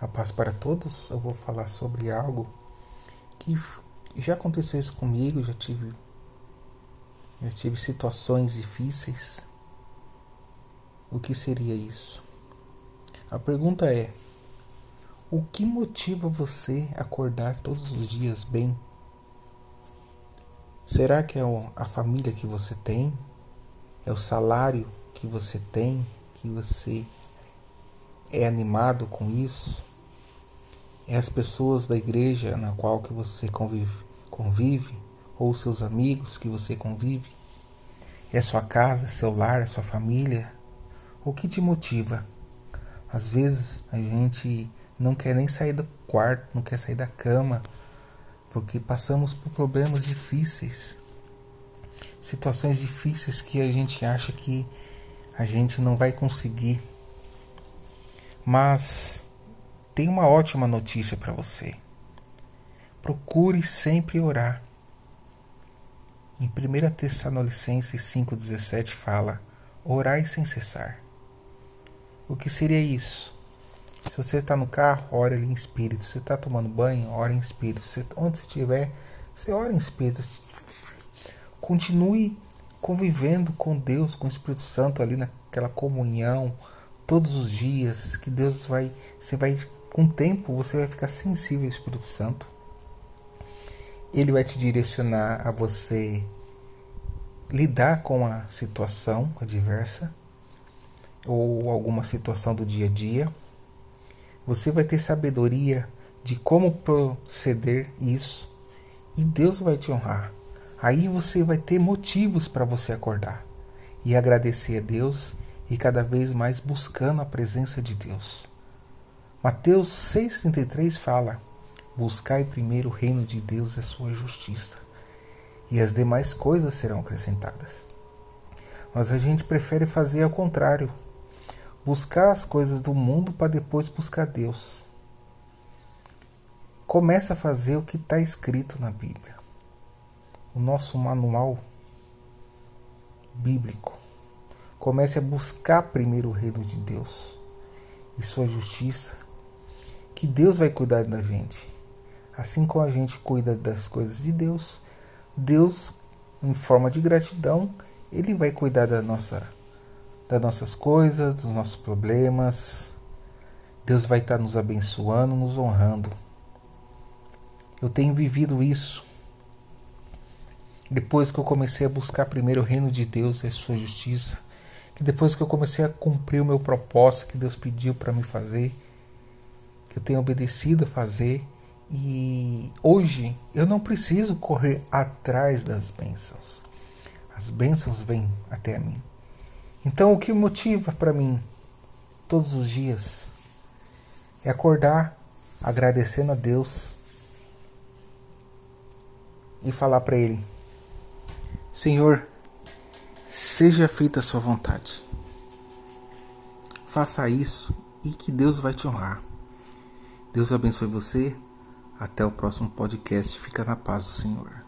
A paz para todos. Eu vou falar sobre algo que já aconteceu isso comigo, já tive já tive situações difíceis. O que seria isso? A pergunta é: o que motiva você a acordar todos os dias bem? Será que é a família que você tem? É o salário que você tem, que você é animado com isso? É as pessoas da igreja na qual que você convive, convive ou seus amigos que você convive? É sua casa, seu lar, sua família? O que te motiva? Às vezes a gente não quer nem sair do quarto, não quer sair da cama, porque passamos por problemas difíceis, situações difíceis que a gente acha que a gente não vai conseguir. Mas tem uma ótima notícia para você. Procure sempre orar. Em 1 Tessalonicenses 5,17 fala: Orai sem cessar. O que seria isso? Se você está no carro, ore ali em espírito. Se você está tomando banho, ore em espírito. Se, onde você estiver, você ore em espírito. Continue convivendo com Deus, com o Espírito Santo ali naquela comunhão todos os dias, que Deus vai, você vai com o tempo você vai ficar sensível ao Espírito Santo. Ele vai te direcionar a você lidar com a situação adversa ou alguma situação do dia a dia. Você vai ter sabedoria de como proceder isso e Deus vai te honrar. Aí você vai ter motivos para você acordar e agradecer a Deus e cada vez mais buscando a presença de Deus. Mateus 6,33 fala: Buscai primeiro o reino de Deus e a sua justiça, e as demais coisas serão acrescentadas. Mas a gente prefere fazer ao contrário: buscar as coisas do mundo para depois buscar Deus. Começa a fazer o que está escrito na Bíblia o nosso manual bíblico. Comece a buscar primeiro o reino de Deus e sua justiça, que Deus vai cuidar da gente. Assim como a gente cuida das coisas de Deus, Deus, em forma de gratidão, ele vai cuidar da nossa das nossas coisas, dos nossos problemas. Deus vai estar nos abençoando, nos honrando. Eu tenho vivido isso depois que eu comecei a buscar primeiro o reino de Deus e a sua justiça, que depois que eu comecei a cumprir o meu propósito que Deus pediu para me fazer, que eu tenho obedecido a fazer, e hoje eu não preciso correr atrás das bênçãos. As bênçãos vêm até mim. Então o que motiva para mim todos os dias é acordar agradecendo a Deus e falar para Ele: Senhor, seja feita a sua vontade. Faça isso e que Deus vai te honrar. Deus abençoe você. Até o próximo podcast. Fica na paz do Senhor.